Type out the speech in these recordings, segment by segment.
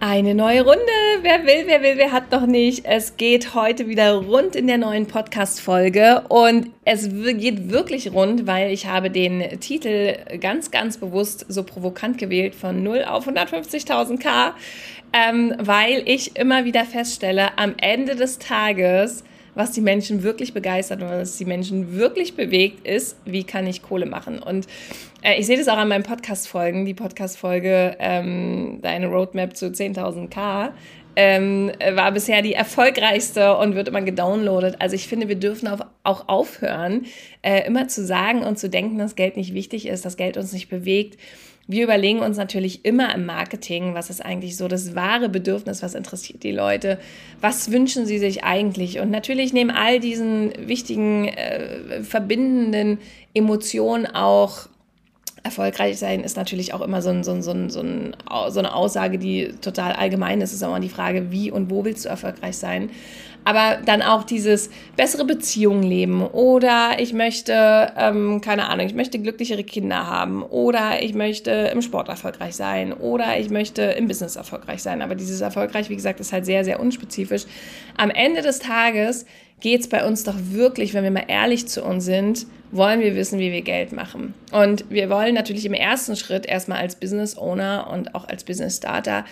Eine neue Runde. Wer will, wer will, wer hat noch nicht. Es geht heute wieder rund in der neuen Podcast-Folge und es geht wirklich rund, weil ich habe den Titel ganz, ganz bewusst so provokant gewählt von 0 auf 150.000 K, ähm, weil ich immer wieder feststelle, am Ende des Tages was die Menschen wirklich begeistert und was die Menschen wirklich bewegt, ist, wie kann ich Kohle machen. Und äh, ich sehe das auch an meinen Podcast-Folgen. Die Podcast-Folge ähm, Deine Roadmap zu 10.000k ähm, war bisher die erfolgreichste und wird immer gedownloadet. Also ich finde, wir dürfen auf, auch aufhören, äh, immer zu sagen und zu denken, dass Geld nicht wichtig ist, dass Geld uns nicht bewegt wir überlegen uns natürlich immer im Marketing, was ist eigentlich so das wahre Bedürfnis, was interessiert die Leute, was wünschen sie sich eigentlich. Und natürlich neben all diesen wichtigen, äh, verbindenden Emotionen auch erfolgreich sein ist natürlich auch immer so, ein, so, ein, so, ein, so, eine Aussage, die total allgemein ist. Es ist auch immer die Frage, wie und wo willst du erfolgreich sein aber dann auch dieses bessere Beziehungen leben oder ich möchte, ähm, keine Ahnung, ich möchte glücklichere Kinder haben oder ich möchte im Sport erfolgreich sein oder ich möchte im Business erfolgreich sein. Aber dieses erfolgreich, wie gesagt, ist halt sehr, sehr unspezifisch. Am Ende des Tages geht es bei uns doch wirklich, wenn wir mal ehrlich zu uns sind, wollen wir wissen, wie wir Geld machen. Und wir wollen natürlich im ersten Schritt erstmal als Business Owner und auch als Business Starter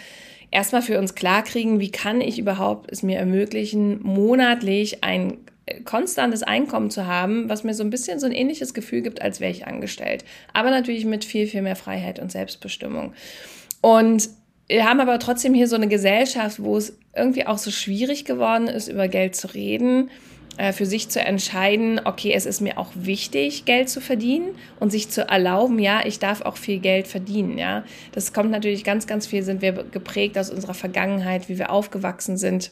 erstmal für uns klarkriegen, wie kann ich überhaupt es mir ermöglichen, monatlich ein äh, konstantes Einkommen zu haben, was mir so ein bisschen so ein ähnliches Gefühl gibt, als wäre ich angestellt. Aber natürlich mit viel, viel mehr Freiheit und Selbstbestimmung. Und wir haben aber trotzdem hier so eine Gesellschaft, wo es irgendwie auch so schwierig geworden ist, über Geld zu reden für sich zu entscheiden, okay, es ist mir auch wichtig, Geld zu verdienen und sich zu erlauben, ja, ich darf auch viel Geld verdienen, ja. Das kommt natürlich ganz, ganz viel, sind wir geprägt aus unserer Vergangenheit, wie wir aufgewachsen sind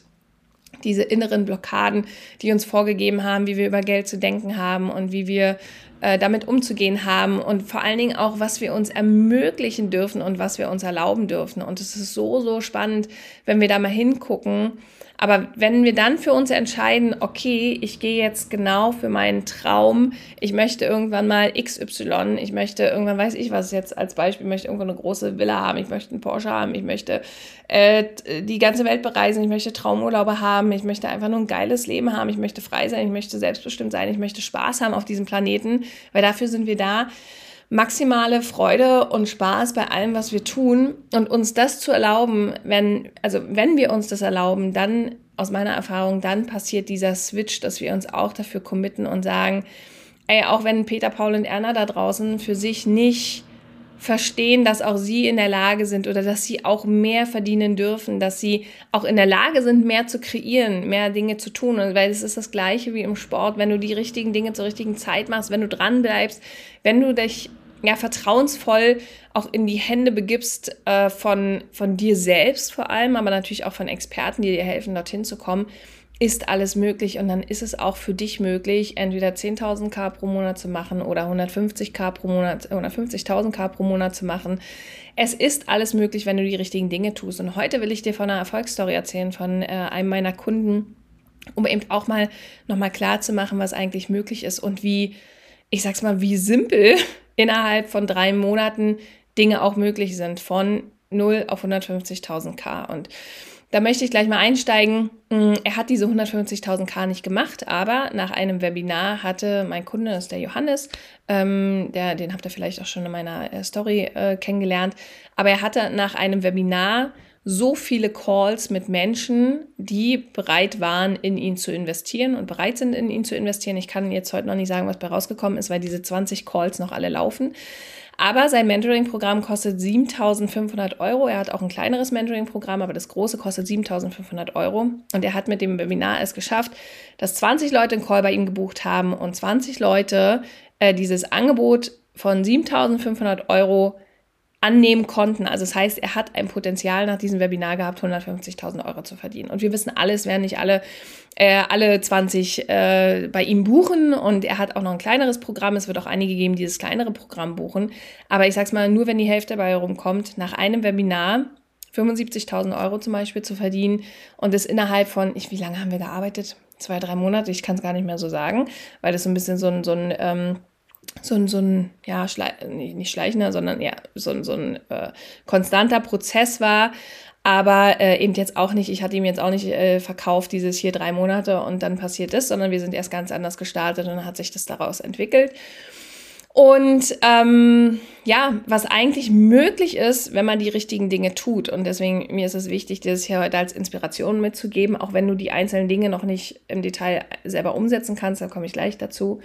diese inneren Blockaden, die uns vorgegeben haben, wie wir über Geld zu denken haben und wie wir äh, damit umzugehen haben und vor allen Dingen auch, was wir uns ermöglichen dürfen und was wir uns erlauben dürfen. Und es ist so, so spannend, wenn wir da mal hingucken aber wenn wir dann für uns entscheiden, okay, ich gehe jetzt genau für meinen Traum, ich möchte irgendwann mal XY, ich möchte irgendwann, weiß ich was jetzt als Beispiel, möchte irgendwo eine große Villa haben, ich möchte einen Porsche haben, ich möchte äh, die ganze Welt bereisen, ich möchte Traumurlaube haben, ich möchte einfach nur ein geiles Leben haben, ich möchte frei sein, ich möchte selbstbestimmt sein, ich möchte Spaß haben auf diesem Planeten, weil dafür sind wir da maximale Freude und Spaß bei allem, was wir tun. Und uns das zu erlauben, wenn, also wenn wir uns das erlauben, dann aus meiner Erfahrung, dann passiert dieser Switch, dass wir uns auch dafür committen und sagen, ey, auch wenn Peter, Paul und Erna da draußen für sich nicht verstehen, dass auch sie in der Lage sind oder dass sie auch mehr verdienen dürfen, dass sie auch in der Lage sind, mehr zu kreieren, mehr Dinge zu tun. Und weil es ist das Gleiche wie im Sport, wenn du die richtigen Dinge zur richtigen Zeit machst, wenn du dran bleibst, wenn du dich ja, vertrauensvoll auch in die Hände begibst äh, von, von dir selbst vor allem, aber natürlich auch von Experten, die dir helfen, dorthin zu kommen, ist alles möglich und dann ist es auch für dich möglich, entweder 10.000 K pro Monat zu machen oder 150 K pro Monat, 150.000 K pro Monat zu machen. Es ist alles möglich, wenn du die richtigen Dinge tust. Und heute will ich dir von einer Erfolgsstory erzählen von äh, einem meiner Kunden, um eben auch mal nochmal klar zu machen, was eigentlich möglich ist und wie, ich sag's mal, wie simpel innerhalb von drei Monaten Dinge auch möglich sind von 0 auf 150.000 K. Und da möchte ich gleich mal einsteigen. Mm, er hat diese 150.000 K nicht gemacht, aber nach einem Webinar hatte mein Kunde, das ist der Johannes, ähm, der, den habt ihr vielleicht auch schon in meiner äh, Story äh, kennengelernt, aber er hatte nach einem Webinar so viele Calls mit Menschen, die bereit waren, in ihn zu investieren und bereit sind, in ihn zu investieren. Ich kann jetzt heute noch nicht sagen, was bei rausgekommen ist, weil diese 20 Calls noch alle laufen. Aber sein Mentoring-Programm kostet 7.500 Euro. Er hat auch ein kleineres Mentoring-Programm, aber das große kostet 7.500 Euro. Und er hat mit dem Webinar es geschafft, dass 20 Leute einen Call bei ihm gebucht haben und 20 Leute äh, dieses Angebot von 7.500 Euro annehmen konnten. Also das heißt, er hat ein Potenzial nach diesem Webinar gehabt, 150.000 Euro zu verdienen. Und wir wissen alles, werden nicht alle äh, alle 20 äh, bei ihm buchen und er hat auch noch ein kleineres Programm. Es wird auch einige geben, die das kleinere Programm buchen. Aber ich sag's mal, nur wenn die Hälfte dabei rumkommt, nach einem Webinar 75.000 Euro zum Beispiel zu verdienen und das innerhalb von, ich, wie lange haben wir gearbeitet? Zwei, drei Monate, ich kann es gar nicht mehr so sagen, weil das so ein bisschen so ein, so ein ähm, so ein, so ein ja, Schle nicht schleichender, sondern ja, so, so ein äh, konstanter Prozess war. Aber äh, eben jetzt auch nicht, ich hatte ihm jetzt auch nicht äh, verkauft, dieses hier drei Monate und dann passiert das, sondern wir sind erst ganz anders gestartet und dann hat sich das daraus entwickelt. Und ähm, ja, was eigentlich möglich ist, wenn man die richtigen Dinge tut. Und deswegen, mir ist es wichtig, dir das hier heute als Inspiration mitzugeben, auch wenn du die einzelnen Dinge noch nicht im Detail selber umsetzen kannst, da komme ich gleich dazu.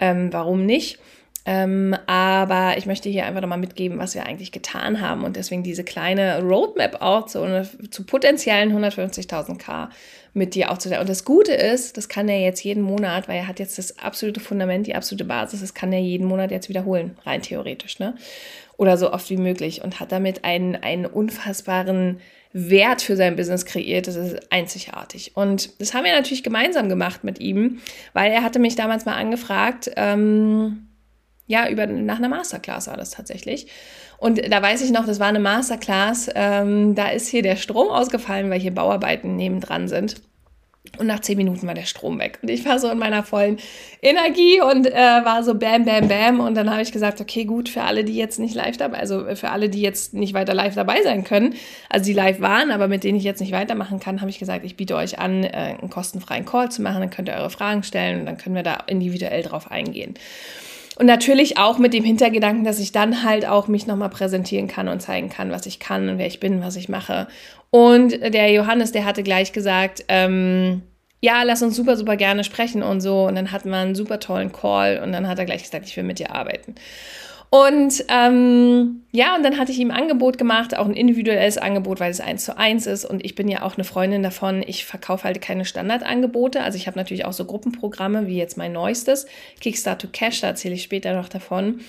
Ähm, warum nicht? Ähm, aber ich möchte hier einfach nochmal mitgeben, was wir eigentlich getan haben und deswegen diese kleine Roadmap auch zu, zu potenziellen 150.000 K mit dir aufzuteilen. Und das Gute ist, das kann er jetzt jeden Monat, weil er hat jetzt das absolute Fundament, die absolute Basis, das kann er jeden Monat jetzt wiederholen, rein theoretisch, ne? Oder so oft wie möglich und hat damit einen, einen unfassbaren Wert für sein Business kreiert. Das ist einzigartig. Und das haben wir natürlich gemeinsam gemacht mit ihm, weil er hatte mich damals mal angefragt, ähm, ja, über, nach einer Masterclass war das tatsächlich. Und da weiß ich noch, das war eine Masterclass, ähm, da ist hier der Strom ausgefallen, weil hier Bauarbeiten nebendran sind. Und nach zehn Minuten war der Strom weg. Und ich war so in meiner vollen Energie und äh, war so bam, bam, bam. Und dann habe ich gesagt, okay, gut, für alle, die jetzt nicht live dabei, also für alle, die jetzt nicht weiter live dabei sein können, also die live waren, aber mit denen ich jetzt nicht weitermachen kann, habe ich gesagt, ich biete euch an, äh, einen kostenfreien Call zu machen. Dann könnt ihr eure Fragen stellen und dann können wir da individuell drauf eingehen. Und natürlich auch mit dem Hintergedanken, dass ich dann halt auch mich nochmal präsentieren kann und zeigen kann, was ich kann und wer ich bin, was ich mache. Und der Johannes, der hatte gleich gesagt, ähm, ja, lass uns super, super gerne sprechen und so. Und dann hatten wir einen super tollen Call und dann hat er gleich gesagt, ich will mit dir arbeiten. Und ähm, ja, und dann hatte ich ihm ein Angebot gemacht, auch ein individuelles Angebot, weil es eins zu eins ist. Und ich bin ja auch eine Freundin davon. Ich verkaufe halt keine Standardangebote. Also ich habe natürlich auch so Gruppenprogramme, wie jetzt mein neuestes, Kickstart to Cash, da erzähle ich später noch davon.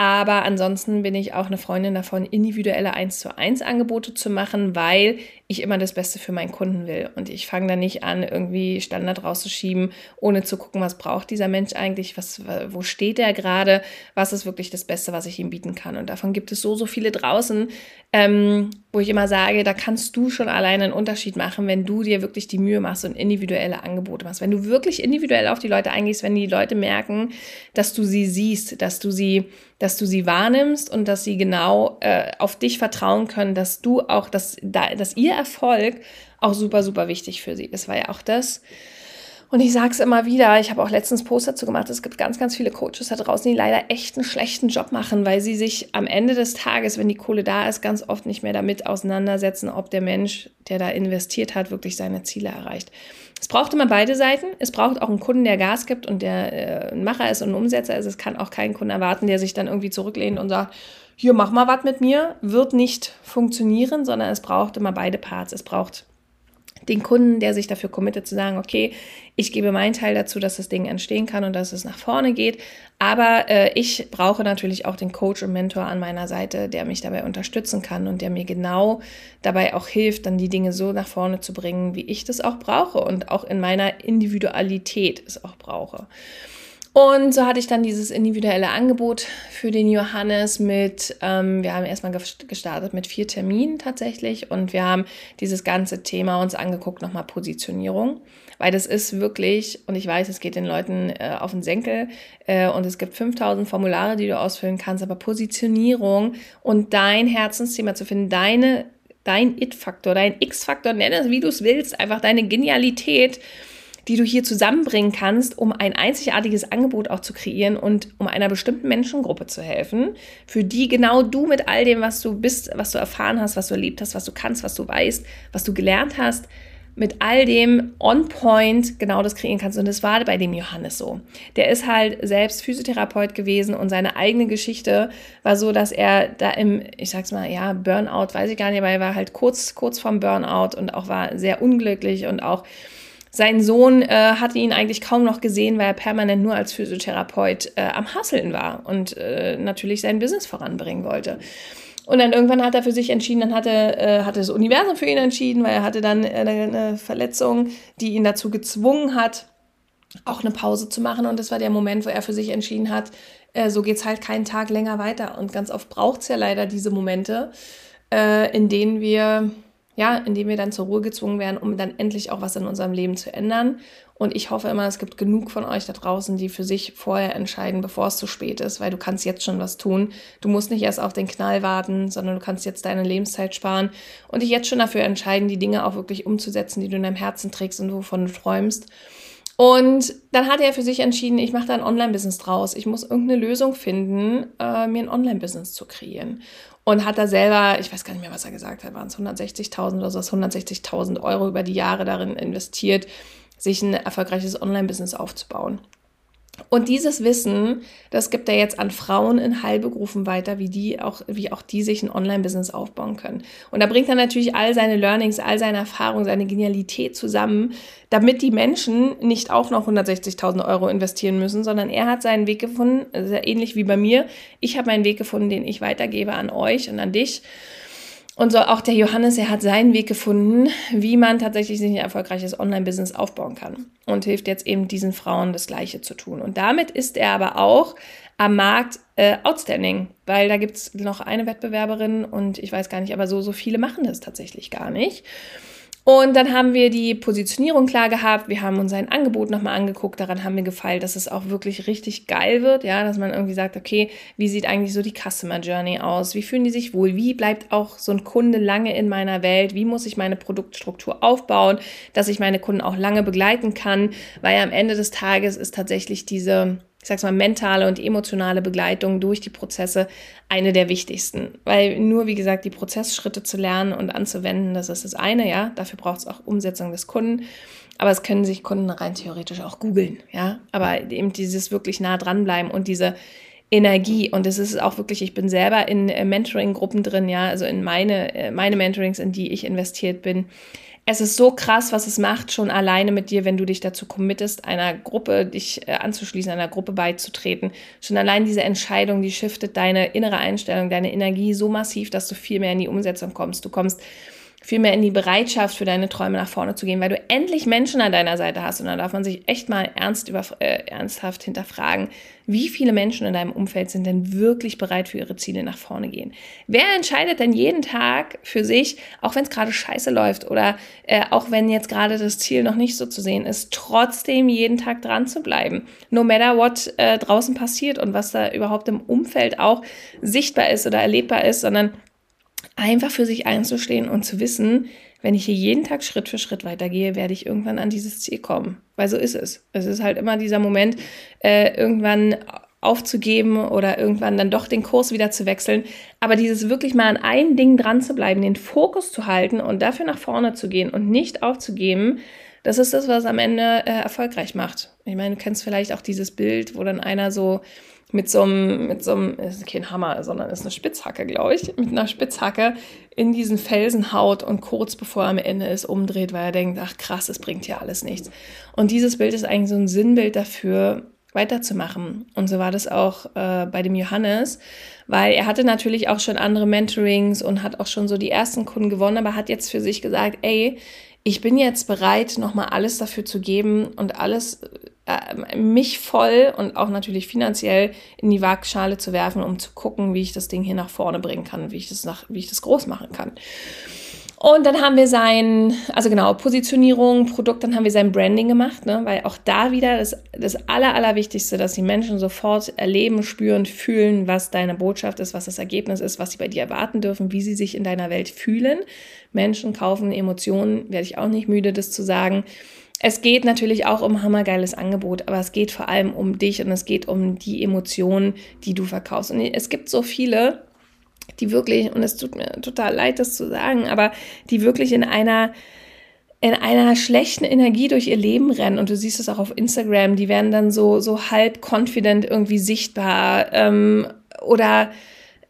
Aber ansonsten bin ich auch eine Freundin davon, individuelle eins zu eins Angebote zu machen, weil ich immer das Beste für meinen Kunden will. Und ich fange da nicht an, irgendwie Standard rauszuschieben, ohne zu gucken, was braucht dieser Mensch eigentlich, was, wo steht er gerade, was ist wirklich das Beste, was ich ihm bieten kann. Und davon gibt es so, so viele draußen, ähm, wo ich immer sage, da kannst du schon alleine einen Unterschied machen, wenn du dir wirklich die Mühe machst und individuelle Angebote machst. Wenn du wirklich individuell auf die Leute eingehst, wenn die Leute merken, dass du sie siehst, dass du sie, dass du sie wahrnimmst und dass sie genau äh, auf dich vertrauen können, dass du auch, dass, dass ihr Erfolg auch super, super wichtig für sie ist. War ja auch das, und ich sage es immer wieder, ich habe auch letztens Post dazu gemacht, es gibt ganz, ganz viele Coaches da draußen, die leider echt einen schlechten Job machen, weil sie sich am Ende des Tages, wenn die Kohle da ist, ganz oft nicht mehr damit auseinandersetzen, ob der Mensch, der da investiert hat, wirklich seine Ziele erreicht. Es braucht immer beide Seiten. Es braucht auch einen Kunden, der Gas gibt und der äh, ein Macher ist und ein Umsetzer ist. Es kann auch kein Kunde erwarten, der sich dann irgendwie zurücklehnt und sagt, hier, mach mal was mit mir. Wird nicht funktionieren, sondern es braucht immer beide Parts. Es braucht den Kunden, der sich dafür committet zu sagen, okay, ich gebe meinen Teil dazu, dass das Ding entstehen kann und dass es nach vorne geht. Aber äh, ich brauche natürlich auch den Coach und Mentor an meiner Seite, der mich dabei unterstützen kann und der mir genau dabei auch hilft, dann die Dinge so nach vorne zu bringen, wie ich das auch brauche und auch in meiner Individualität es auch brauche. Und so hatte ich dann dieses individuelle Angebot für den Johannes mit, ähm, wir haben erstmal gestartet mit vier Terminen tatsächlich und wir haben dieses ganze Thema uns angeguckt, nochmal Positionierung, weil das ist wirklich, und ich weiß, es geht den Leuten äh, auf den Senkel äh, und es gibt 5000 Formulare, die du ausfüllen kannst, aber Positionierung und dein Herzensthema zu finden, deine, dein It-Faktor, dein X-Faktor, nenne es wie du es willst, einfach deine Genialität, die du hier zusammenbringen kannst, um ein einzigartiges Angebot auch zu kreieren und um einer bestimmten Menschengruppe zu helfen, für die genau du mit all dem, was du bist, was du erfahren hast, was du erlebt hast, was du kannst, was du weißt, was du gelernt hast, mit all dem on point genau das kreieren kannst. Und das war bei dem Johannes so. Der ist halt selbst Physiotherapeut gewesen und seine eigene Geschichte war so, dass er da im, ich sag's mal, ja, Burnout, weiß ich gar nicht, aber er war halt kurz, kurz vorm Burnout und auch war sehr unglücklich und auch sein Sohn äh, hatte ihn eigentlich kaum noch gesehen, weil er permanent nur als Physiotherapeut äh, am Hasseln war und äh, natürlich sein Business voranbringen wollte. Und dann irgendwann hat er für sich entschieden, dann hatte, äh, hatte das Universum für ihn entschieden, weil er hatte dann eine, eine Verletzung, die ihn dazu gezwungen hat, auch eine Pause zu machen. Und das war der Moment, wo er für sich entschieden hat, äh, so es halt keinen Tag länger weiter. Und ganz oft braucht es ja leider diese Momente, äh, in denen wir ja, in denen wir dann zur Ruhe gezwungen werden, um dann endlich auch was in unserem Leben zu ändern. Und ich hoffe immer, es gibt genug von euch da draußen, die für sich vorher entscheiden, bevor es zu spät ist, weil du kannst jetzt schon was tun. Du musst nicht erst auf den Knall warten, sondern du kannst jetzt deine Lebenszeit sparen und dich jetzt schon dafür entscheiden, die Dinge auch wirklich umzusetzen, die du in deinem Herzen trägst und wovon du träumst. Und dann hat er für sich entschieden, ich mache da ein Online-Business draus. Ich muss irgendeine Lösung finden, äh, mir ein Online-Business zu kreieren und hat da selber, ich weiß gar nicht mehr, was er gesagt hat, waren es 160.000 oder so, 160.000 Euro über die Jahre darin investiert, sich ein erfolgreiches Online-Business aufzubauen. Und dieses Wissen, das gibt er jetzt an Frauen in Heilberufen weiter, wie die auch, wie auch die sich ein Online-Business aufbauen können. Und da bringt er natürlich all seine Learnings, all seine Erfahrungen, seine Genialität zusammen, damit die Menschen nicht auch noch 160.000 Euro investieren müssen, sondern er hat seinen Weg gefunden, sehr ähnlich wie bei mir. Ich habe meinen Weg gefunden, den ich weitergebe an euch und an dich. Und so auch der Johannes, er hat seinen Weg gefunden, wie man tatsächlich sich ein erfolgreiches Online-Business aufbauen kann. Und hilft jetzt eben diesen Frauen das Gleiche zu tun. Und damit ist er aber auch am Markt äh, outstanding, weil da gibt's noch eine Wettbewerberin und ich weiß gar nicht, aber so, so viele machen das tatsächlich gar nicht. Und dann haben wir die Positionierung klar gehabt. Wir haben uns ein Angebot nochmal angeguckt. Daran haben wir gefeilt, dass es auch wirklich richtig geil wird. Ja, dass man irgendwie sagt, okay, wie sieht eigentlich so die Customer Journey aus? Wie fühlen die sich wohl? Wie bleibt auch so ein Kunde lange in meiner Welt? Wie muss ich meine Produktstruktur aufbauen, dass ich meine Kunden auch lange begleiten kann? Weil am Ende des Tages ist tatsächlich diese ich sag's mal, mentale und emotionale Begleitung durch die Prozesse eine der wichtigsten. Weil nur, wie gesagt, die Prozessschritte zu lernen und anzuwenden, das ist das eine, ja. Dafür braucht es auch Umsetzung des Kunden. Aber es können sich Kunden rein theoretisch auch googeln, ja. Aber eben dieses wirklich nah dranbleiben und diese Energie. Und es ist auch wirklich, ich bin selber in äh, Mentoring-Gruppen drin, ja, also in meine, äh, meine Mentorings, in die ich investiert bin es ist so krass, was es macht, schon alleine mit dir, wenn du dich dazu committest, einer Gruppe, dich äh, anzuschließen, einer Gruppe beizutreten. Schon allein diese Entscheidung, die shiftet deine innere Einstellung, deine Energie so massiv, dass du viel mehr in die Umsetzung kommst. Du kommst viel mehr in die Bereitschaft für deine Träume nach vorne zu gehen, weil du endlich Menschen an deiner Seite hast. Und dann darf man sich echt mal ernst über, äh, ernsthaft hinterfragen, wie viele Menschen in deinem Umfeld sind denn wirklich bereit für ihre Ziele nach vorne gehen? Wer entscheidet denn jeden Tag für sich, auch wenn es gerade scheiße läuft oder äh, auch wenn jetzt gerade das Ziel noch nicht so zu sehen ist, trotzdem jeden Tag dran zu bleiben, no matter what äh, draußen passiert und was da überhaupt im Umfeld auch sichtbar ist oder erlebbar ist, sondern einfach für sich einzustehen und zu wissen, wenn ich hier jeden Tag Schritt für Schritt weitergehe, werde ich irgendwann an dieses Ziel kommen. Weil so ist es. Es ist halt immer dieser Moment, äh, irgendwann aufzugeben oder irgendwann dann doch den Kurs wieder zu wechseln. Aber dieses wirklich mal an ein Ding dran zu bleiben, den Fokus zu halten und dafür nach vorne zu gehen und nicht aufzugeben, das ist das, was am Ende äh, erfolgreich macht. Ich meine, du kennst vielleicht auch dieses Bild, wo dann einer so mit so einem, mit so einem, ist kein Hammer, sondern ist eine Spitzhacke, glaube ich, mit einer Spitzhacke in diesen Felsen haut und kurz bevor er am Ende ist, umdreht, weil er denkt, ach krass, es bringt ja alles nichts. Und dieses Bild ist eigentlich so ein Sinnbild dafür, weiterzumachen. Und so war das auch äh, bei dem Johannes, weil er hatte natürlich auch schon andere Mentorings und hat auch schon so die ersten Kunden gewonnen, aber hat jetzt für sich gesagt, ey, ich bin jetzt bereit, nochmal alles dafür zu geben und alles äh, mich voll und auch natürlich finanziell in die Waagschale zu werfen, um zu gucken, wie ich das Ding hier nach vorne bringen kann, wie ich das nach, wie ich das groß machen kann. Und dann haben wir sein, also genau, Positionierung, Produkt, dann haben wir sein Branding gemacht, ne? weil auch da wieder das, das Aller, Allerwichtigste, dass die Menschen sofort erleben, spüren, fühlen, was deine Botschaft ist, was das Ergebnis ist, was sie bei dir erwarten dürfen, wie sie sich in deiner Welt fühlen. Menschen kaufen Emotionen, werde ich auch nicht müde, das zu sagen. Es geht natürlich auch um hammergeiles Angebot, aber es geht vor allem um dich und es geht um die Emotionen, die du verkaufst. Und es gibt so viele, die wirklich, und es tut mir total leid, das zu sagen, aber die wirklich in einer in einer schlechten Energie durch ihr Leben rennen und du siehst es auch auf Instagram, die werden dann so so halb confident irgendwie sichtbar ähm, oder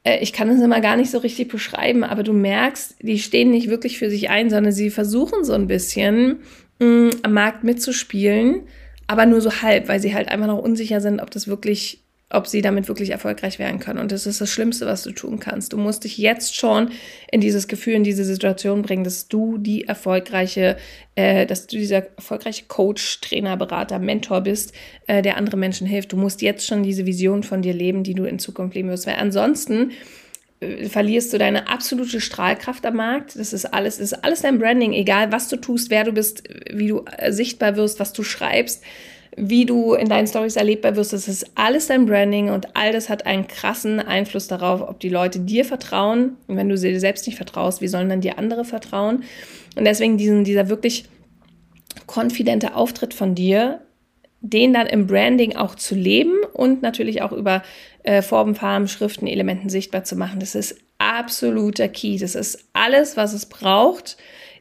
äh, ich kann es immer gar nicht so richtig beschreiben, aber du merkst, die stehen nicht wirklich für sich ein, sondern sie versuchen so ein bisschen am Markt mitzuspielen, aber nur so halb, weil sie halt einfach noch unsicher sind, ob das wirklich ob sie damit wirklich erfolgreich werden können. Und das ist das Schlimmste, was du tun kannst. Du musst dich jetzt schon in dieses Gefühl, in diese Situation bringen, dass du die erfolgreiche, äh, dass du dieser erfolgreiche Coach, Trainer, Berater, Mentor bist, äh, der andere Menschen hilft. Du musst jetzt schon diese Vision von dir leben, die du in Zukunft leben wirst. Weil ansonsten verlierst du deine absolute Strahlkraft am Markt. Das ist alles, ist alles dein Branding, egal was du tust, wer du bist, wie du äh, sichtbar wirst, was du schreibst wie du in deinen Stories erlebbar wirst, das ist alles dein Branding und all das hat einen krassen Einfluss darauf, ob die Leute dir vertrauen. Und wenn du sie dir selbst nicht vertraust, wie sollen dann dir andere vertrauen? Und deswegen diesen, dieser wirklich konfidente Auftritt von dir, den dann im Branding auch zu leben und natürlich auch über äh, Formen, Farben, Schriften, Elementen sichtbar zu machen, das ist absoluter Key. Das ist alles, was es braucht,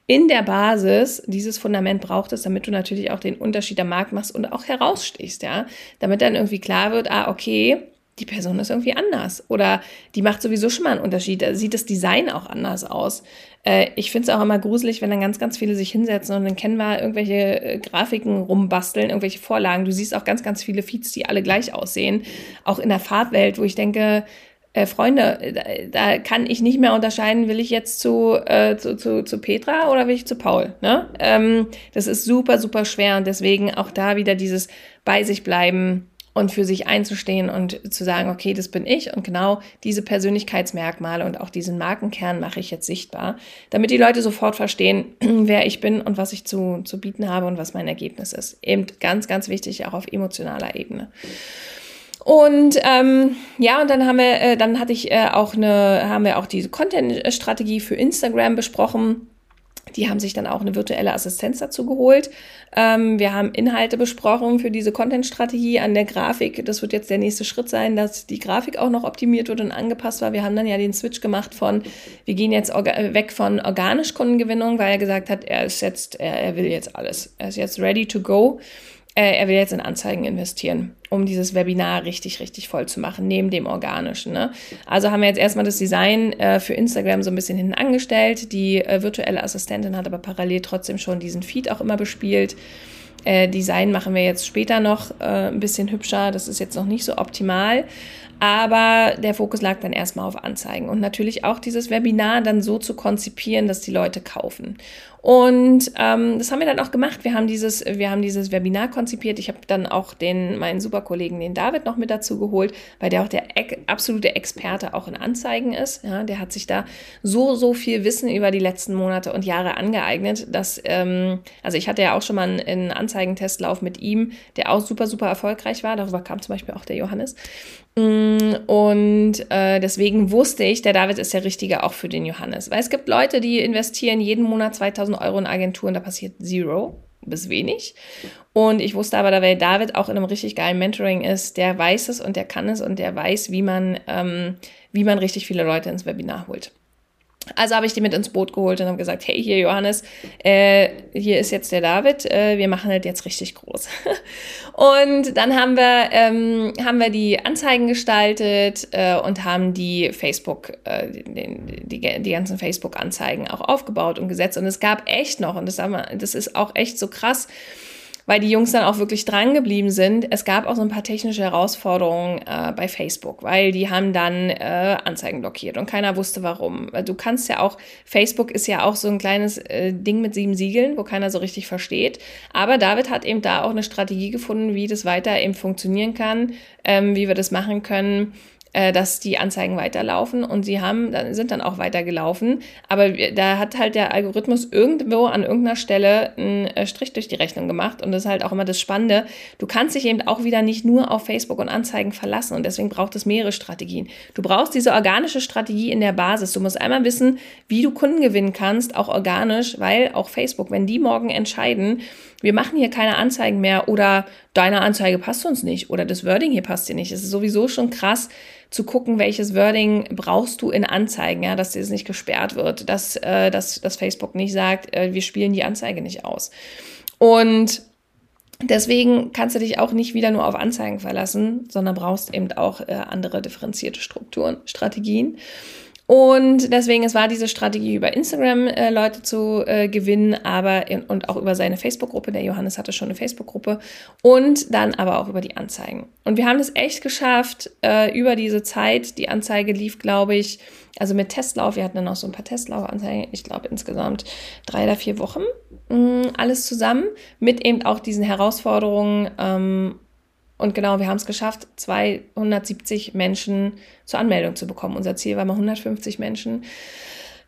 in der Basis, dieses Fundament braucht es, damit du natürlich auch den Unterschied am Markt machst und auch herausstichst, ja. Damit dann irgendwie klar wird, ah, okay, die Person ist irgendwie anders oder die macht sowieso schon mal einen Unterschied. Da sieht das Design auch anders aus. Äh, ich finde es auch immer gruselig, wenn dann ganz, ganz viele sich hinsetzen und dann kennen wir irgendwelche äh, Grafiken rumbasteln, irgendwelche Vorlagen. Du siehst auch ganz, ganz viele Feeds, die alle gleich aussehen. Auch in der Farbwelt, wo ich denke, äh, Freunde, da, da, kann ich nicht mehr unterscheiden, will ich jetzt zu, äh, zu, zu, zu Petra oder will ich zu Paul. Ne? Ähm, das ist super, super schwer und deswegen auch da wieder dieses bei sich bleiben und für sich einzustehen und zu sagen, okay, das bin ich und genau diese Persönlichkeitsmerkmale und auch diesen Markenkern mache ich jetzt sichtbar, damit die Leute sofort verstehen, wer ich bin und was ich zu, zu bieten habe und was mein Ergebnis ist. Eben ganz, ganz wichtig, auch auf emotionaler Ebene. Und ähm, ja, und dann haben wir, äh, dann hatte ich äh, auch eine, haben wir auch diese Content-Strategie für Instagram besprochen. Die haben sich dann auch eine virtuelle Assistenz dazu geholt. Ähm, wir haben Inhalte besprochen für diese Content-Strategie an der Grafik. Das wird jetzt der nächste Schritt sein, dass die Grafik auch noch optimiert wird und angepasst war. Wir haben dann ja den Switch gemacht von, wir gehen jetzt weg von organisch Kundengewinnung, weil er gesagt hat, er ist jetzt, er, er will jetzt alles. Er ist jetzt ready to go äh, er will jetzt in Anzeigen investieren, um dieses Webinar richtig, richtig voll zu machen, neben dem organischen. Ne? Also haben wir jetzt erstmal das Design äh, für Instagram so ein bisschen hinten angestellt. Die äh, virtuelle Assistentin hat aber parallel trotzdem schon diesen Feed auch immer bespielt. Äh, Design machen wir jetzt später noch äh, ein bisschen hübscher. Das ist jetzt noch nicht so optimal. Aber der Fokus lag dann erstmal auf Anzeigen und natürlich auch dieses Webinar dann so zu konzipieren, dass die Leute kaufen. Und ähm, das haben wir dann auch gemacht. Wir haben dieses, wir haben dieses Webinar konzipiert. Ich habe dann auch den, meinen Superkollegen, den David, noch mit dazu geholt, weil der auch der absolute Experte auch in Anzeigen ist. Ja, der hat sich da so, so viel Wissen über die letzten Monate und Jahre angeeignet, dass, ähm, also ich hatte ja auch schon mal einen, einen Anzeigentestlauf mit ihm, der auch super, super erfolgreich war. Darüber kam zum Beispiel auch der Johannes. Mm, und äh, deswegen wusste ich, der David ist der Richtige auch für den Johannes. Weil es gibt Leute, die investieren jeden Monat 2000 Euro in Agenturen, da passiert zero bis wenig. Und ich wusste aber, da weil David auch in einem richtig geilen Mentoring ist, der weiß es und der kann es und der weiß, wie man, ähm, wie man richtig viele Leute ins Webinar holt. Also habe ich die mit ins Boot geholt und habe gesagt, hey, hier Johannes, äh, hier ist jetzt der David, äh, wir machen das jetzt richtig groß. und dann haben wir, ähm, haben wir die Anzeigen gestaltet äh, und haben die Facebook, äh, die, die, die ganzen Facebook-Anzeigen auch aufgebaut und gesetzt. Und es gab echt noch, und das, haben wir, das ist auch echt so krass, weil die Jungs dann auch wirklich dran geblieben sind. Es gab auch so ein paar technische Herausforderungen äh, bei Facebook, weil die haben dann äh, Anzeigen blockiert und keiner wusste warum. Du kannst ja auch, Facebook ist ja auch so ein kleines äh, Ding mit sieben Siegeln, wo keiner so richtig versteht. Aber David hat eben da auch eine Strategie gefunden, wie das weiter eben funktionieren kann, ähm, wie wir das machen können äh, dass die Anzeigen weiterlaufen und sie haben, sind dann auch weitergelaufen. Aber da hat halt der Algorithmus irgendwo an irgendeiner Stelle einen äh, Strich durch die Rechnung gemacht und das ist halt auch immer das Spannende. Du kannst dich eben auch wieder nicht nur auf Facebook und Anzeigen verlassen und deswegen braucht es mehrere Strategien. Du brauchst diese organische Strategie in der Basis. Du musst einmal wissen, wie du Kunden gewinnen kannst, auch organisch, weil auch Facebook, wenn die morgen entscheiden, wir machen hier keine Anzeigen mehr oder deine Anzeige passt uns nicht oder das Wording hier passt dir nicht. Es ist sowieso schon krass zu gucken, welches Wording brauchst du in Anzeigen, ja, dass das nicht gesperrt wird, dass, äh, dass, dass Facebook nicht sagt, äh, wir spielen die Anzeige nicht aus. Und Deswegen kannst du dich auch nicht wieder nur auf Anzeigen verlassen, sondern brauchst eben auch äh, andere differenzierte Strukturen, Strategien. Und deswegen, es war diese Strategie, über Instagram äh, Leute zu äh, gewinnen, aber in, und auch über seine Facebook-Gruppe. Der Johannes hatte schon eine Facebook-Gruppe. Und dann aber auch über die Anzeigen. Und wir haben es echt geschafft, äh, über diese Zeit, die Anzeige lief, glaube ich, also mit Testlauf, wir hatten dann auch so ein paar Testlauf-Anzeigen, ich glaube insgesamt drei oder vier Wochen, mh, mm, alles zusammen, mit eben auch diesen Herausforderungen ähm, und genau, wir haben es geschafft, 270 Menschen zur Anmeldung zu bekommen. Unser Ziel war mal 150 Menschen.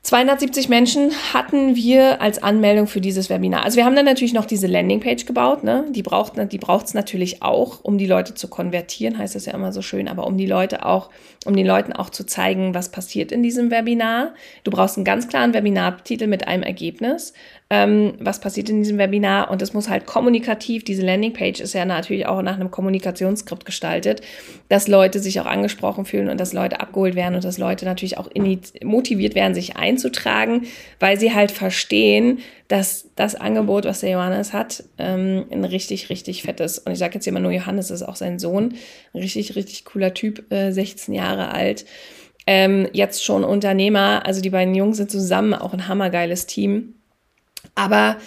270 Menschen hatten wir als Anmeldung für dieses Webinar. Also wir haben dann natürlich noch diese Landingpage gebaut, ne? Die braucht die braucht's natürlich auch, um die Leute zu konvertieren, heißt das ja immer so schön, aber um die Leute auch, um den Leuten auch zu zeigen, was passiert in diesem Webinar. Du brauchst einen ganz klaren Webinartitel mit einem Ergebnis ähm, was passiert in diesem Webinar? Und es muss halt kommunikativ, diese Landingpage ist ja natürlich auch nach einem Kommunikationsskript gestaltet, dass Leute sich auch angesprochen fühlen und dass Leute abgeholt werden und dass Leute natürlich auch motiviert werden, sich einzutragen, weil sie halt verstehen, dass das Angebot, was der Johannes hat, ähm, ein richtig, richtig fettes, und ich sage jetzt immer nur Johannes, ist auch sein Sohn, ein richtig, richtig cooler Typ, äh, 16 Jahre alt, ähm, jetzt schon Unternehmer, also die beiden Jungs sind zusammen auch ein hammergeiles Team aber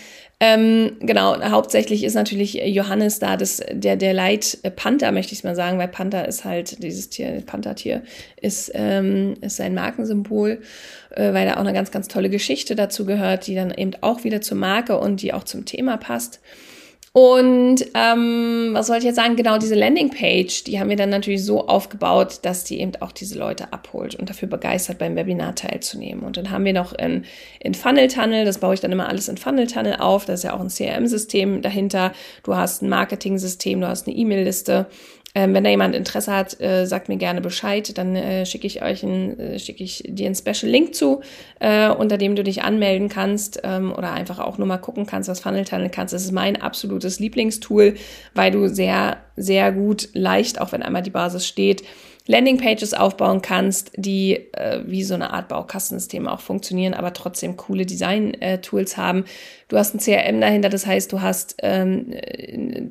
ähm, genau, hauptsächlich ist natürlich Johannes da, das, der, der Leitpanther, möchte ich mal sagen, weil Panther ist halt, dieses Tier, Panthertier ist, ähm, ist sein Markensymbol, äh, weil da auch eine ganz, ganz tolle Geschichte dazu gehört, die dann eben auch wieder zur Marke und die auch zum Thema passt. Und ähm, was soll ich jetzt sagen? Genau diese Landingpage, die haben wir dann natürlich so aufgebaut, dass die eben auch diese Leute abholt und dafür begeistert, beim Webinar teilzunehmen. Und dann haben wir noch in, in Funnel Tunnel, das baue ich dann immer alles in Funnel Tunnel auf. Das ist ja auch ein CRM-System dahinter. Du hast ein Marketing-System, du hast eine E-Mail-Liste ähm, wenn da jemand Interesse hat, äh, sagt mir gerne Bescheid, dann äh, schicke ich euch ein, äh, schicke ich dir einen Special Link zu, äh, unter dem du dich anmelden kannst ähm, oder einfach auch nur mal gucken kannst, was Funnel Tunnel kannst. Das ist mein absolutes Lieblingstool, weil du sehr, sehr gut, leicht, auch wenn einmal die Basis steht, Landingpages aufbauen kannst, die äh, wie so eine Art Baukastensystem auch funktionieren, aber trotzdem coole Design-Tools haben. Du hast ein CRM dahinter, das heißt, du hast, ähm,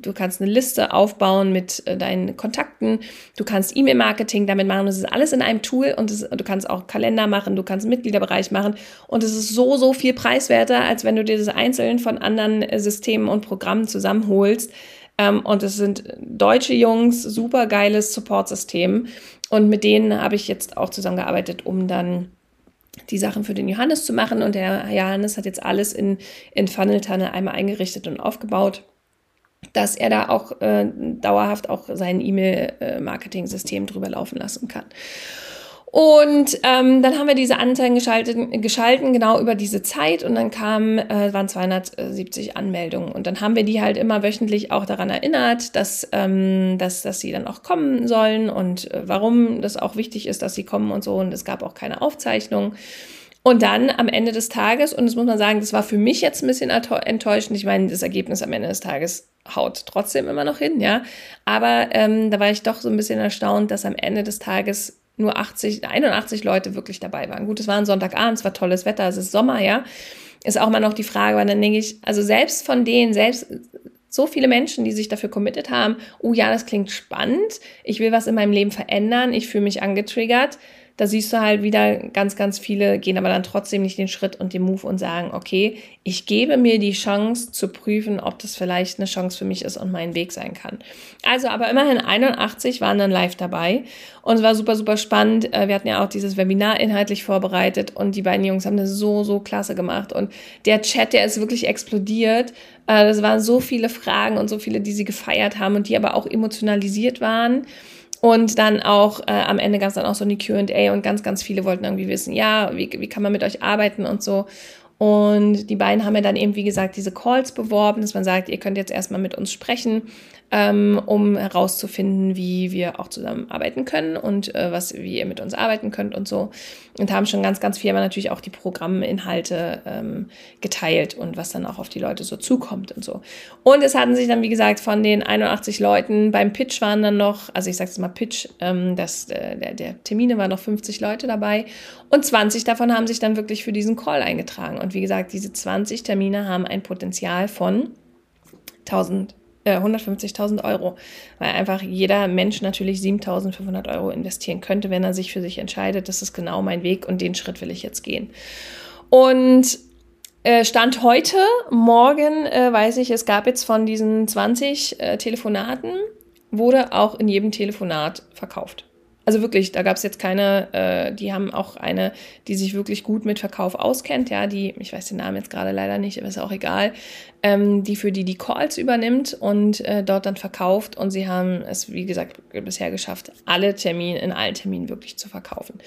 du kannst eine Liste aufbauen mit äh, deinen Kontakten, du kannst E-Mail-Marketing damit machen. Das ist alles in einem Tool und das, du kannst auch Kalender machen, du kannst Mitgliederbereich machen und es ist so, so viel preiswerter, als wenn du dir das einzeln von anderen äh, Systemen und Programmen zusammenholst. Ähm, und es sind deutsche Jungs, super geiles Support-System. Und mit denen habe ich jetzt auch zusammengearbeitet, um dann die Sachen für den Johannes zu machen. Und der Johannes hat jetzt alles in, in Funnel Tunnel einmal eingerichtet und aufgebaut dass er da auch äh, dauerhaft auch sein E-Mail-Marketing-System drüber laufen lassen kann. Und ähm, dann haben wir diese Anzeigen geschaltet, geschalten, genau über diese Zeit. Und dann kamen, äh, waren 270 Anmeldungen. Und dann haben wir die halt immer wöchentlich auch daran erinnert, dass, ähm, dass, dass sie dann auch kommen sollen und äh, warum das auch wichtig ist, dass sie kommen und so. Und es gab auch keine Aufzeichnung. Und dann am Ende des Tages, und das muss man sagen, das war für mich jetzt ein bisschen enttäuschend. Ich meine, das Ergebnis am Ende des Tages haut trotzdem immer noch hin, ja. Aber ähm, da war ich doch so ein bisschen erstaunt, dass am Ende des Tages nur 80, 81 Leute wirklich dabei waren. Gut, es war ein Sonntagabend, es war tolles Wetter, es ist Sommer, ja. Ist auch mal noch die Frage, weil dann denke ich, also selbst von denen, selbst so viele Menschen, die sich dafür committed haben, oh ja, das klingt spannend, ich will was in meinem Leben verändern, ich fühle mich angetriggert, da siehst du halt wieder ganz, ganz viele gehen aber dann trotzdem nicht den Schritt und den Move und sagen, okay, ich gebe mir die Chance zu prüfen, ob das vielleicht eine Chance für mich ist und mein Weg sein kann. Also, aber immerhin 81 waren dann live dabei und es war super, super spannend. Äh, wir hatten ja auch dieses Webinar inhaltlich vorbereitet und die beiden Jungs haben das so, so klasse gemacht und der Chat, der ist wirklich explodiert. Äh, waren so viele Fragen und so viele, die sie gefeiert haben und die aber auch emotionalisiert waren. Und dann auch äh, am Ende gab es dann auch so eine QA und ganz, ganz viele wollten irgendwie wissen, ja, wie, wie kann man mit euch arbeiten und so. Und die beiden haben ja dann eben, wie gesagt, diese Calls beworben, dass man sagt, ihr könnt jetzt erstmal mit uns sprechen ähm, um herauszufinden, wie wir auch zusammenarbeiten können und äh, was, wie ihr mit uns arbeiten könnt und so. Und haben schon ganz, ganz viel, aber natürlich auch die Programminhalte ähm, geteilt und was dann auch auf die Leute so zukommt und so. Und es hatten sich dann, wie gesagt, von den 81 Leuten beim Pitch waren dann noch, also ich sage es mal Pitch, ähm, das, äh, der, der Termine waren noch 50 Leute dabei und 20 davon haben sich dann wirklich für diesen Call eingetragen. Und wie gesagt, diese 20 Termine haben ein Potenzial von 1000 äh, 150.000 Euro, weil einfach jeder Mensch natürlich 7.500 Euro investieren könnte, wenn er sich für sich entscheidet, das ist genau mein Weg und den Schritt will ich jetzt gehen. Und äh, Stand heute, morgen äh, weiß ich, es gab jetzt von diesen 20 äh, Telefonaten, wurde auch in jedem Telefonat verkauft. Also wirklich, da gab es jetzt keine, äh, die haben auch eine, die sich wirklich gut mit Verkauf auskennt, ja, die, ich weiß den Namen jetzt gerade leider nicht, aber ist auch egal, ähm, die für die die Calls übernimmt und äh, dort dann verkauft. Und sie haben es, wie gesagt, bisher geschafft, alle Termine, in allen Terminen wirklich zu verkaufen.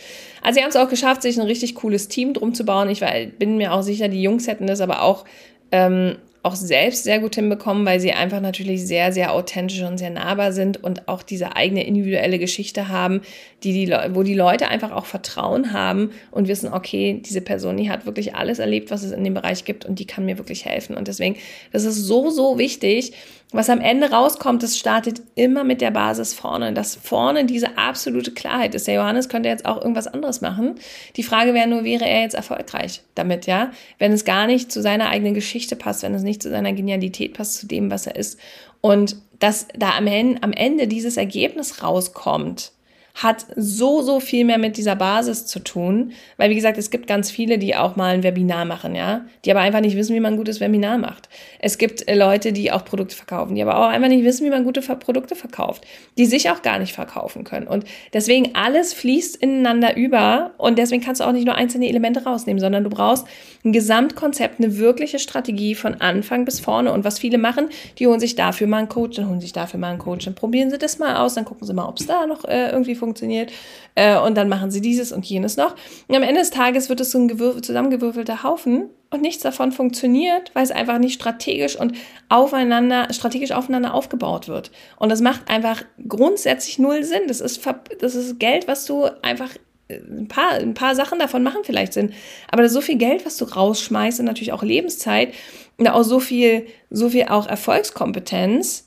Also sie haben es auch geschafft, sich ein richtig cooles Team drum zu bauen. Ich war, bin mir auch sicher, die Jungs hätten das aber auch ähm, auch selbst sehr gut hinbekommen, weil sie einfach natürlich sehr, sehr authentisch und sehr nahbar sind und auch diese eigene individuelle Geschichte haben, die die wo die Leute einfach auch Vertrauen haben und wissen, okay, diese Person, die hat wirklich alles erlebt, was es in dem Bereich gibt und die kann mir wirklich helfen. Und deswegen, das ist so, so wichtig, was am Ende rauskommt, das startet immer mit der Basis vorne. Dass vorne diese absolute Klarheit ist. Der Johannes könnte jetzt auch irgendwas anderes machen. Die Frage wäre nur, wäre er jetzt erfolgreich damit, ja? Wenn es gar nicht zu seiner eigenen Geschichte passt, wenn es nicht zu seiner Genialität passt, zu dem, was er ist. Und dass da am Ende dieses Ergebnis rauskommt, hat so, so viel mehr mit dieser Basis zu tun. Weil, wie gesagt, es gibt ganz viele, die auch mal ein Webinar machen, ja, die aber einfach nicht wissen, wie man ein gutes Webinar macht. Es gibt äh, Leute, die auch Produkte verkaufen, die aber auch einfach nicht wissen, wie man gute Produkte verkauft, die sich auch gar nicht verkaufen können. Und deswegen alles fließt ineinander über und deswegen kannst du auch nicht nur einzelne Elemente rausnehmen, sondern du brauchst ein Gesamtkonzept, eine wirkliche Strategie von Anfang bis vorne. Und was viele machen, die holen sich dafür mal einen Coach, dann holen sich dafür mal einen Coach, dann probieren sie das mal aus, dann gucken sie mal, ob es da noch äh, irgendwie funktioniert funktioniert. Äh, und dann machen sie dieses und jenes noch. Und am Ende des Tages wird es so ein zusammengewürfelter Haufen und nichts davon funktioniert, weil es einfach nicht strategisch und aufeinander, strategisch aufeinander aufgebaut wird. Und das macht einfach grundsätzlich null Sinn. Das ist, das ist Geld, was du einfach äh, ein paar, ein paar Sachen davon machen vielleicht Sinn. Aber so viel Geld, was du rausschmeißt und natürlich auch Lebenszeit und auch so viel, so viel auch Erfolgskompetenz,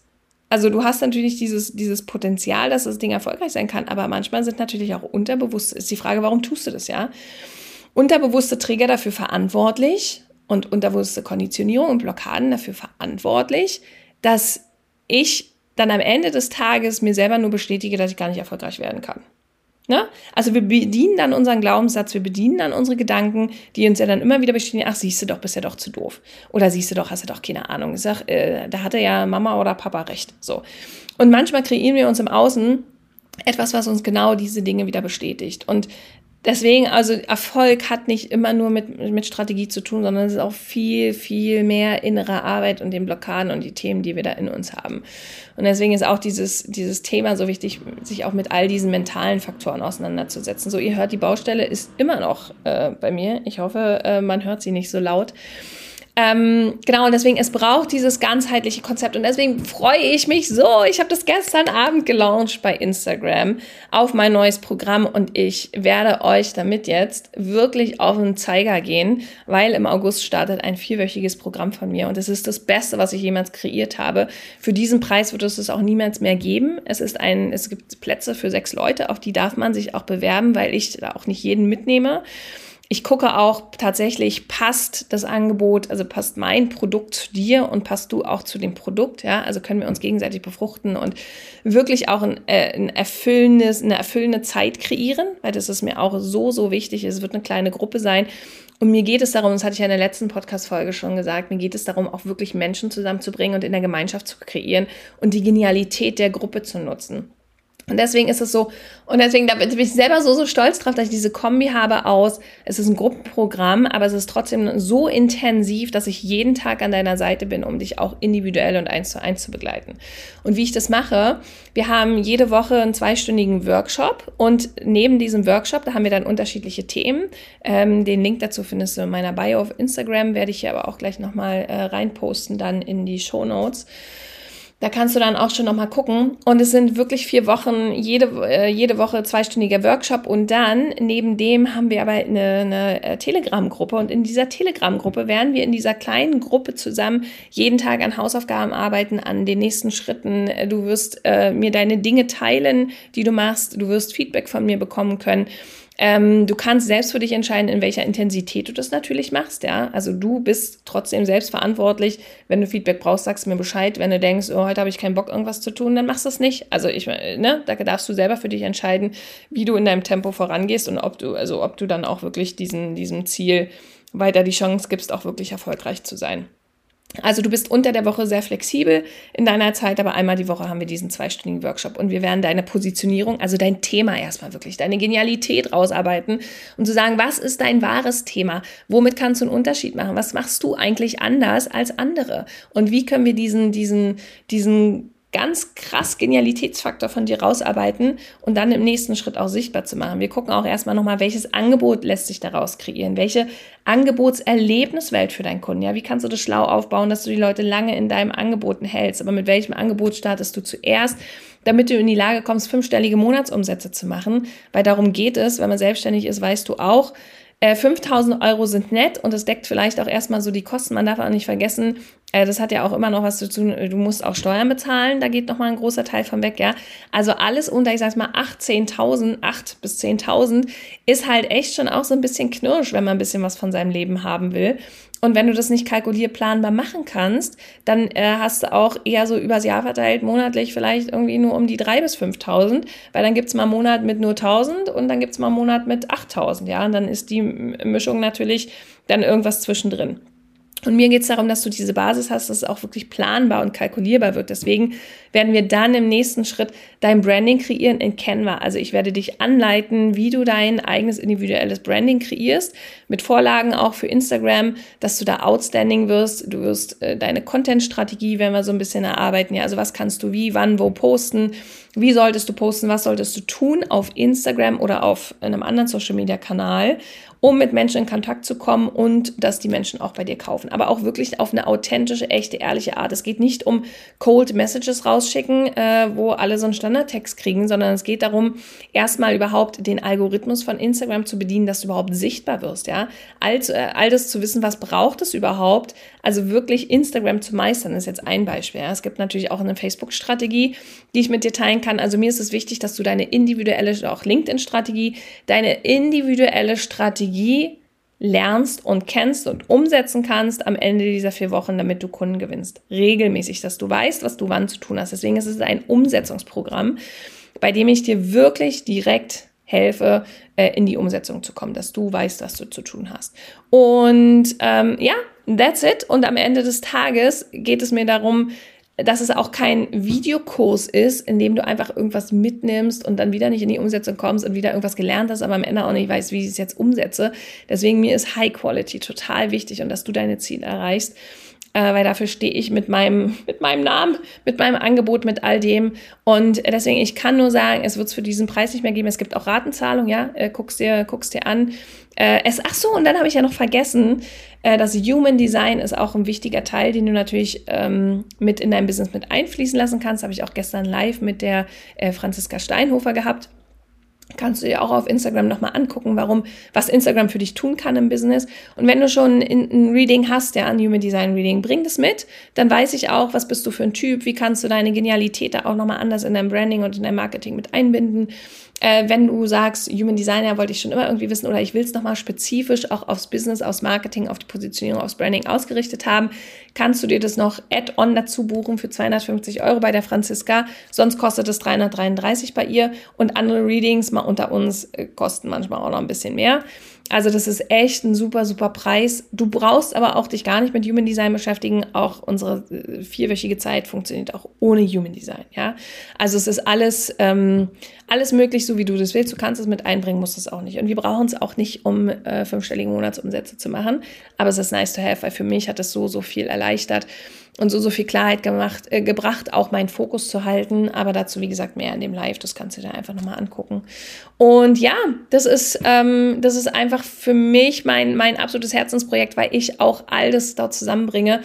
also du hast natürlich dieses, dieses Potenzial, dass das Ding erfolgreich sein kann, aber manchmal sind natürlich auch unterbewusst, ist die Frage, warum tust du das, ja? Unterbewusste Trigger dafür verantwortlich und unterbewusste Konditionierung und Blockaden dafür verantwortlich, dass ich dann am Ende des Tages mir selber nur bestätige, dass ich gar nicht erfolgreich werden kann. Ne? Also wir bedienen dann unseren Glaubenssatz, wir bedienen dann unsere Gedanken, die uns ja dann immer wieder bestätigen, ach, siehst du doch, bist ja doch zu doof. Oder siehst du doch, hast du doch keine Ahnung. Ich sag, äh, da hatte ja Mama oder Papa recht. So. Und manchmal kreieren wir uns im Außen etwas, was uns genau diese Dinge wieder bestätigt. Und Deswegen, also Erfolg hat nicht immer nur mit, mit Strategie zu tun, sondern es ist auch viel, viel mehr innere Arbeit und den Blockaden und die Themen, die wir da in uns haben. Und deswegen ist auch dieses, dieses Thema so wichtig, sich auch mit all diesen mentalen Faktoren auseinanderzusetzen. So, ihr hört, die Baustelle ist immer noch äh, bei mir. Ich hoffe, äh, man hört sie nicht so laut. Ähm, genau, und deswegen, es braucht dieses ganzheitliche Konzept. Und deswegen freue ich mich so. Ich habe das gestern Abend gelauncht bei Instagram auf mein neues Programm und ich werde euch damit jetzt wirklich auf den Zeiger gehen, weil im August startet ein vierwöchiges Programm von mir und es ist das Beste, was ich jemals kreiert habe. Für diesen Preis wird es es auch niemals mehr geben. Es ist ein, es gibt Plätze für sechs Leute, auf die darf man sich auch bewerben, weil ich da auch nicht jeden mitnehme ich gucke auch tatsächlich, passt das Angebot, also passt mein Produkt zu dir und passt du auch zu dem Produkt, ja, also können wir uns gegenseitig befruchten und wirklich auch ein, äh, ein erfüllendes, eine erfüllende Zeit kreieren, weil das ist mir auch so, so wichtig. Es wird eine kleine Gruppe sein. Und mir geht es darum, das hatte ich ja in der letzten Podcast-Folge schon gesagt, mir geht es darum, auch wirklich Menschen zusammenzubringen und in der Gemeinschaft zu kreieren und die Genialität der Gruppe zu nutzen. Und deswegen ist es so, und deswegen da bin ich selber so, so stolz drauf, dass ich diese Kombi habe aus, es ist ein Gruppenprogramm, aber es ist trotzdem so intensiv, dass ich jeden Tag an deiner Seite bin, um dich auch individuell und eins zu eins zu begleiten. Und wie ich das mache, wir haben jede Woche einen zweistündigen Workshop und neben diesem Workshop, da haben wir dann unterschiedliche Themen. Ähm, den Link dazu findest du in meiner Bio auf Instagram, werde ich hier aber auch gleich nochmal äh, reinposten dann in die Show Notes. Da kannst du dann auch schon nochmal gucken. Und es sind wirklich vier Wochen, jede, äh, jede Woche zweistündiger Workshop. Und dann, neben dem, haben wir aber eine, eine äh, Telegram-Gruppe. Und in dieser Telegram-Gruppe werden wir in dieser kleinen Gruppe zusammen jeden Tag an Hausaufgaben arbeiten, an den nächsten Schritten. Du wirst äh, mir deine Dinge teilen, die du machst. Du wirst Feedback von mir bekommen können. Ähm, du kannst selbst für dich entscheiden, in welcher Intensität du das natürlich machst, ja. Also du bist trotzdem selbst verantwortlich. Wenn du Feedback brauchst, sagst du mir Bescheid. Wenn du denkst, oh, heute habe ich keinen Bock, irgendwas zu tun, dann machst du es nicht. Also ich, ne, da darfst du selber für dich entscheiden, wie du in deinem Tempo vorangehst und ob du, also ob du dann auch wirklich diesen, diesem Ziel weiter die Chance gibst, auch wirklich erfolgreich zu sein. Also du bist unter der Woche sehr flexibel in deiner Zeit, aber einmal die Woche haben wir diesen zweistündigen Workshop und wir werden deine Positionierung, also dein Thema erstmal wirklich, deine Genialität rausarbeiten und zu sagen, was ist dein wahres Thema? Womit kannst du einen Unterschied machen? Was machst du eigentlich anders als andere? Und wie können wir diesen, diesen, diesen ganz krass Genialitätsfaktor von dir rausarbeiten und dann im nächsten Schritt auch sichtbar zu machen. Wir gucken auch erstmal nochmal, welches Angebot lässt sich daraus kreieren, welche Angebotserlebniswelt für deinen Kunden. Ja, wie kannst du das schlau aufbauen, dass du die Leute lange in deinem Angeboten hältst? Aber mit welchem Angebot startest du zuerst? damit du in die Lage kommst, fünfstellige Monatsumsätze zu machen, weil darum geht es, wenn man selbstständig ist, weißt du auch, 5000 äh, Euro sind nett und es deckt vielleicht auch erstmal so die Kosten. Man darf auch nicht vergessen, äh, das hat ja auch immer noch was zu tun. Du musst auch Steuern bezahlen, da geht nochmal ein großer Teil von weg, ja. Also alles unter, ich sag's mal, 8, 10.000, 8 bis 10.000 ist halt echt schon auch so ein bisschen knirsch, wenn man ein bisschen was von seinem Leben haben will. Und wenn du das nicht kalkulierplanbar machen kannst, dann äh, hast du auch eher so übers Jahr verteilt, monatlich vielleicht irgendwie nur um die 3.000 bis 5.000, weil dann gibt's mal einen Monat mit nur 1.000 und dann gibt's mal einen Monat mit 8.000, ja. Und dann ist die Mischung natürlich dann irgendwas zwischendrin. Und mir geht es darum, dass du diese Basis hast, dass es auch wirklich planbar und kalkulierbar wird. Deswegen werden wir dann im nächsten Schritt dein Branding kreieren in Canva. Also ich werde dich anleiten, wie du dein eigenes individuelles Branding kreierst, mit Vorlagen auch für Instagram, dass du da outstanding wirst. Du wirst äh, deine Content-Strategie, wenn wir so ein bisschen erarbeiten. Ja, also was kannst du wie, wann, wo posten? Wie solltest du posten? Was solltest du tun auf Instagram oder auf einem anderen Social-Media-Kanal? Um mit Menschen in Kontakt zu kommen und dass die Menschen auch bei dir kaufen. Aber auch wirklich auf eine authentische, echte, ehrliche Art. Es geht nicht um Cold Messages rausschicken, äh, wo alle so einen Standardtext kriegen, sondern es geht darum, erstmal überhaupt den Algorithmus von Instagram zu bedienen, dass du überhaupt sichtbar wirst, ja. All, äh, all das zu wissen, was braucht es überhaupt, also wirklich Instagram zu meistern, ist jetzt ein Beispiel. Ja. Es gibt natürlich auch eine Facebook-Strategie, die ich mit dir teilen kann. Also mir ist es wichtig, dass du deine individuelle, auch LinkedIn-Strategie, deine individuelle Strategie lernst und kennst und umsetzen kannst am Ende dieser vier Wochen, damit du Kunden gewinnst. Regelmäßig, dass du weißt, was du wann zu tun hast. Deswegen ist es ein Umsetzungsprogramm, bei dem ich dir wirklich direkt helfe, äh, in die Umsetzung zu kommen, dass du weißt, was du zu tun hast. Und ähm, ja, that's it. Und am Ende des Tages geht es mir darum, dass es auch kein Videokurs ist, in dem du einfach irgendwas mitnimmst und dann wieder nicht in die Umsetzung kommst und wieder irgendwas gelernt hast, aber am Ende auch nicht weißt, wie ich es jetzt umsetze. Deswegen mir ist High Quality total wichtig und dass du deine Ziele erreichst äh, weil dafür stehe ich mit meinem, mit meinem Namen, mit meinem Angebot, mit all dem. Und deswegen, ich kann nur sagen, es wird es für diesen Preis nicht mehr geben. Es gibt auch Ratenzahlung, ja, äh, guck's dir, guck's dir an. Äh, es, ach so, und dann habe ich ja noch vergessen, äh, das Human Design ist auch ein wichtiger Teil, den du natürlich ähm, mit in dein Business mit einfließen lassen kannst. Habe ich auch gestern live mit der äh, Franziska Steinhofer gehabt kannst du dir auch auf Instagram nochmal angucken, warum, was Instagram für dich tun kann im Business. Und wenn du schon ein Reading hast, ja, ein Human Design Reading, bring das mit, dann weiß ich auch, was bist du für ein Typ, wie kannst du deine Genialität da auch nochmal anders in dein Branding und in dein Marketing mit einbinden äh, wenn du sagst, Human Designer wollte ich schon immer irgendwie wissen oder ich will es nochmal spezifisch auch aufs Business, aufs Marketing, auf die Positionierung, aufs Branding ausgerichtet haben, kannst du dir das noch Add-on dazu buchen für 250 Euro bei der Franziska. Sonst kostet es 333 bei ihr und andere Readings mal unter uns äh, kosten manchmal auch noch ein bisschen mehr. Also das ist echt ein super, super Preis. Du brauchst aber auch dich gar nicht mit Human Design beschäftigen. Auch unsere äh, vierwöchige Zeit funktioniert auch ohne Human Design. Ja, also es ist alles, ähm, alles möglich, so wie du das willst. Du kannst es mit einbringen, musst es auch nicht. Und wir brauchen es auch nicht, um äh, fünfstellige Monatsumsätze zu machen. Aber es ist nice to have, weil für mich hat es so, so viel erleichtert und so, so viel Klarheit gemacht, äh, gebracht, auch meinen Fokus zu halten. Aber dazu, wie gesagt, mehr in dem Live. Das kannst du dir einfach nochmal angucken. Und ja, das ist, ähm, das ist einfach für mich mein, mein absolutes Herzensprojekt, weil ich auch all das dort zusammenbringe.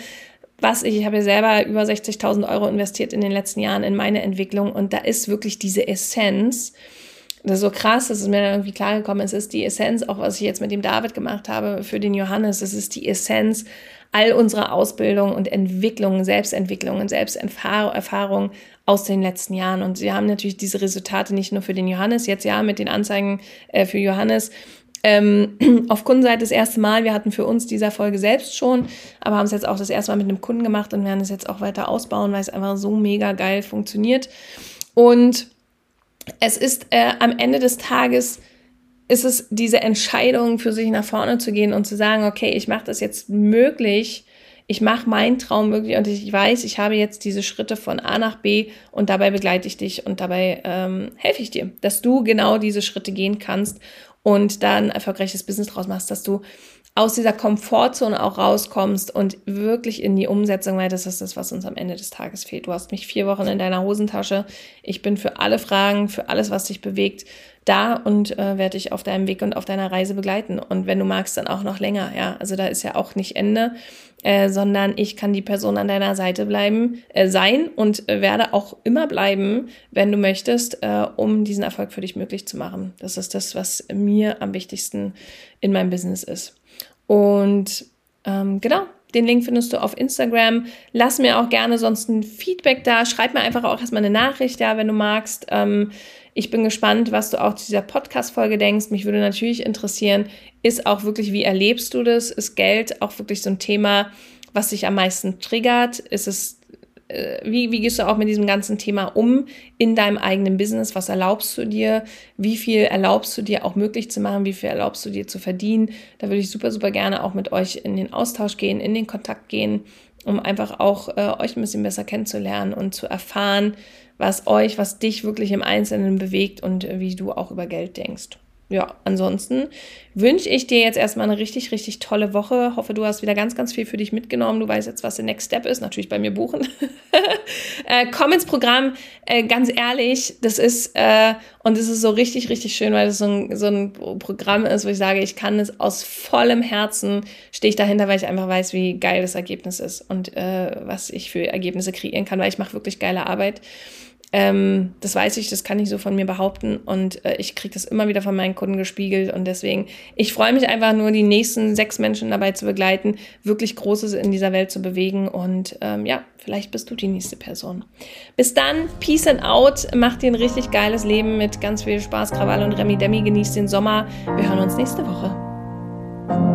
Was ich, ich habe ja selber über 60.000 Euro investiert in den letzten Jahren in meine Entwicklung und da ist wirklich diese Essenz, das ist so krass, dass es mir dann irgendwie klar gekommen ist, ist die Essenz, auch was ich jetzt mit dem David gemacht habe für den Johannes, das ist die Essenz all unserer Ausbildung und Entwicklung, Selbstentwicklung und Selbsterfahrung aus den letzten Jahren. Und sie haben natürlich diese Resultate nicht nur für den Johannes, jetzt ja mit den Anzeigen äh, für Johannes, ähm, auf Kundenseite das erste Mal. Wir hatten für uns dieser Folge selbst schon, aber haben es jetzt auch das erste Mal mit einem Kunden gemacht und werden es jetzt auch weiter ausbauen, weil es einfach so mega geil funktioniert. Und es ist äh, am Ende des Tages ist es diese Entscheidung für sich nach vorne zu gehen und zu sagen, okay, ich mache das jetzt möglich, ich mache meinen Traum möglich und ich weiß, ich habe jetzt diese Schritte von A nach B und dabei begleite ich dich und dabei ähm, helfe ich dir, dass du genau diese Schritte gehen kannst und da ein erfolgreiches Business draus machst, dass du aus dieser Komfortzone auch rauskommst und wirklich in die Umsetzung, weil das ist das, was uns am Ende des Tages fehlt. Du hast mich vier Wochen in deiner Hosentasche. Ich bin für alle Fragen, für alles, was dich bewegt, da und äh, werde dich auf deinem Weg und auf deiner Reise begleiten. Und wenn du magst, dann auch noch länger. Ja, also da ist ja auch nicht Ende, äh, sondern ich kann die Person an deiner Seite bleiben, äh, sein und äh, werde auch immer bleiben, wenn du möchtest, äh, um diesen Erfolg für dich möglich zu machen. Das ist das, was mir am wichtigsten in meinem Business ist. Und ähm, genau, den Link findest du auf Instagram. Lass mir auch gerne sonst ein Feedback da. Schreib mir einfach auch erstmal eine Nachricht, ja, wenn du magst. Ähm, ich bin gespannt, was du auch zu dieser Podcast-Folge denkst. Mich würde natürlich interessieren, ist auch wirklich, wie erlebst du das? Ist Geld auch wirklich so ein Thema, was dich am meisten triggert? Ist es wie, wie gehst du auch mit diesem ganzen Thema um in deinem eigenen Business? Was erlaubst du dir? Wie viel erlaubst du dir auch möglich zu machen? Wie viel erlaubst du dir zu verdienen? Da würde ich super, super gerne auch mit euch in den Austausch gehen, in den Kontakt gehen, um einfach auch äh, euch ein bisschen besser kennenzulernen und zu erfahren, was euch, was dich wirklich im Einzelnen bewegt und äh, wie du auch über Geld denkst ja, ansonsten wünsche ich dir jetzt erstmal eine richtig, richtig tolle Woche. Hoffe, du hast wieder ganz, ganz viel für dich mitgenommen. Du weißt jetzt, was der Next Step ist. Natürlich bei mir buchen. äh, komm ins Programm. Äh, ganz ehrlich, das ist, äh, und es ist so richtig, richtig schön, weil das so ein, so ein Programm ist, wo ich sage, ich kann es aus vollem Herzen, stehe ich dahinter, weil ich einfach weiß, wie geil das Ergebnis ist und äh, was ich für Ergebnisse kreieren kann, weil ich mache wirklich geile Arbeit. Ähm, das weiß ich, das kann ich so von mir behaupten und äh, ich kriege das immer wieder von meinen Kunden gespiegelt und deswegen, ich freue mich einfach nur, die nächsten sechs Menschen dabei zu begleiten, wirklich Großes in dieser Welt zu bewegen und ähm, ja, vielleicht bist du die nächste Person. Bis dann, Peace and Out, mach dir ein richtig geiles Leben mit ganz viel Spaß, Krawall und Remi Demi, genieß den Sommer. Wir hören uns nächste Woche.